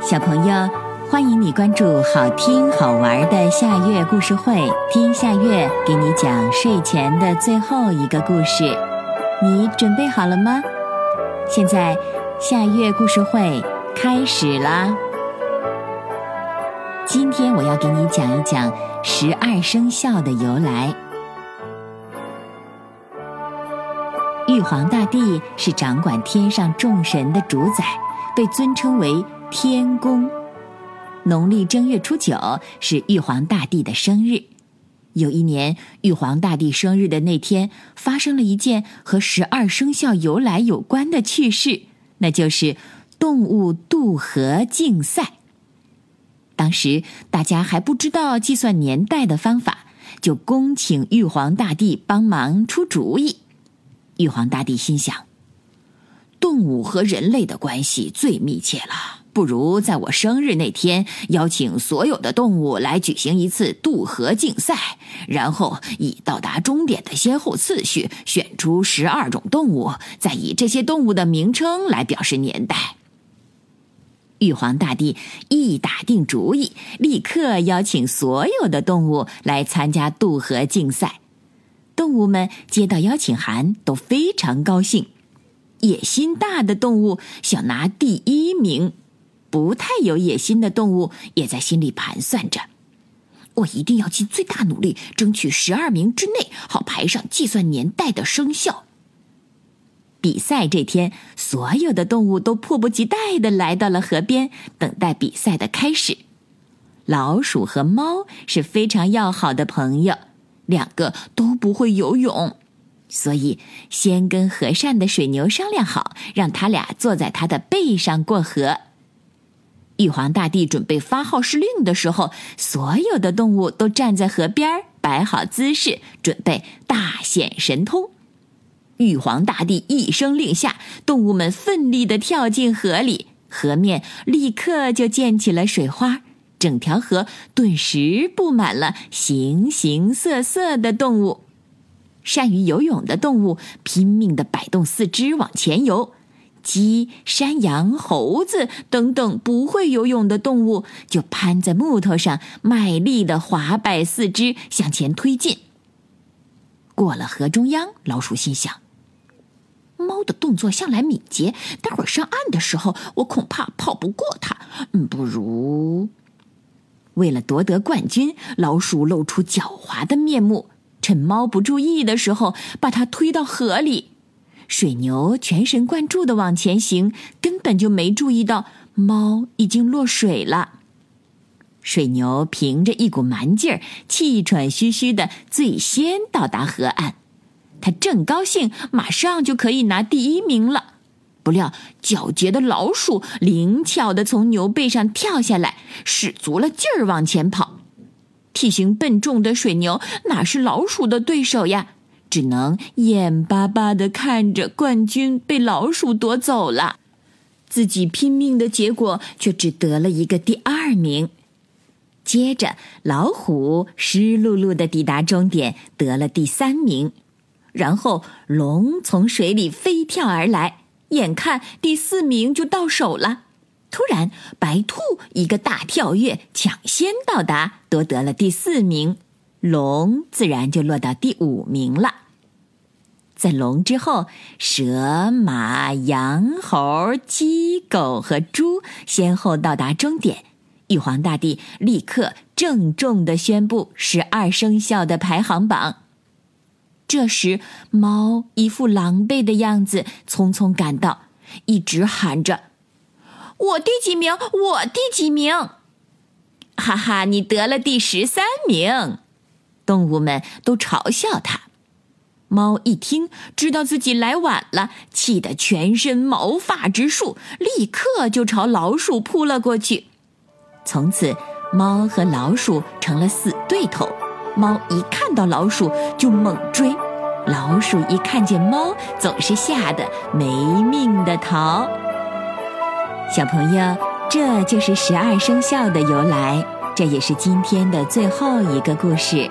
小朋友，欢迎你关注好听好玩的夏月故事会，听夏月给你讲睡前的最后一个故事。你准备好了吗？现在夏月故事会开始啦！今天我要给你讲一讲十二生肖的由来。玉皇大帝是掌管天上众神的主宰，被尊称为天公。农历正月初九是玉皇大帝的生日。有一年，玉皇大帝生日的那天，发生了一件和十二生肖由来有关的趣事，那就是动物渡河竞赛。当时大家还不知道计算年代的方法，就恭请玉皇大帝帮忙出主意。玉皇大帝心想：动物和人类的关系最密切了，不如在我生日那天邀请所有的动物来举行一次渡河竞赛，然后以到达终点的先后次序选出十二种动物，再以这些动物的名称来表示年代。玉皇大帝一打定主意，立刻邀请所有的动物来参加渡河竞赛。动物们接到邀请函都非常高兴。野心大的动物想拿第一名，不太有野心的动物也在心里盘算着：我一定要尽最大努力，争取十二名之内，好排上计算年代的生肖。比赛这天，所有的动物都迫不及待的来到了河边，等待比赛的开始。老鼠和猫是非常要好的朋友。两个都不会游泳，所以先跟和善的水牛商量好，让他俩坐在他的背上过河。玉皇大帝准备发号施令的时候，所有的动物都站在河边摆好姿势，准备大显神通。玉皇大帝一声令下，动物们奋力的跳进河里，河面立刻就溅起了水花。整条河顿时布满了形形色色的动物，善于游泳的动物拼命的摆动四肢往前游，鸡、山羊、猴子等等不会游泳的动物就攀在木头上，卖力的滑摆四肢向前推进。过了河中央，老鼠心想：猫的动作向来敏捷，待会儿上岸的时候，我恐怕跑不过它。嗯，不如……为了夺得冠军，老鼠露出狡猾的面目，趁猫不注意的时候，把它推到河里。水牛全神贯注的往前行，根本就没注意到猫已经落水了。水牛凭着一股蛮劲儿，气喘吁吁的最先到达河岸，他正高兴，马上就可以拿第一名了。不料，狡黠的老鼠灵巧的从牛背上跳下来，使足了劲儿往前跑。体型笨重的水牛哪是老鼠的对手呀？只能眼巴巴的看着冠军被老鼠夺走了，自己拼命的结果却只得了一个第二名。接着，老虎湿漉漉的抵达终点，得了第三名。然后，龙从水里飞跳而来。眼看第四名就到手了，突然白兔一个大跳跃，抢先到达，夺得了第四名。龙自然就落到第五名了。在龙之后，蛇、马、羊、猴、鸡、狗和猪先后到达终点。玉皇大帝立刻郑重的宣布十二生肖的排行榜。这时，猫一副狼狈的样子，匆匆赶到，一直喊着：“我第几名？我第几名？”哈哈，你得了第十三名！动物们都嘲笑他。猫一听，知道自己来晚了，气得全身毛发直竖，立刻就朝老鼠扑了过去。从此，猫和老鼠成了死对头。猫一看到老鼠就猛追，老鼠一看见猫总是吓得没命的逃。小朋友，这就是十二生肖的由来，这也是今天的最后一个故事。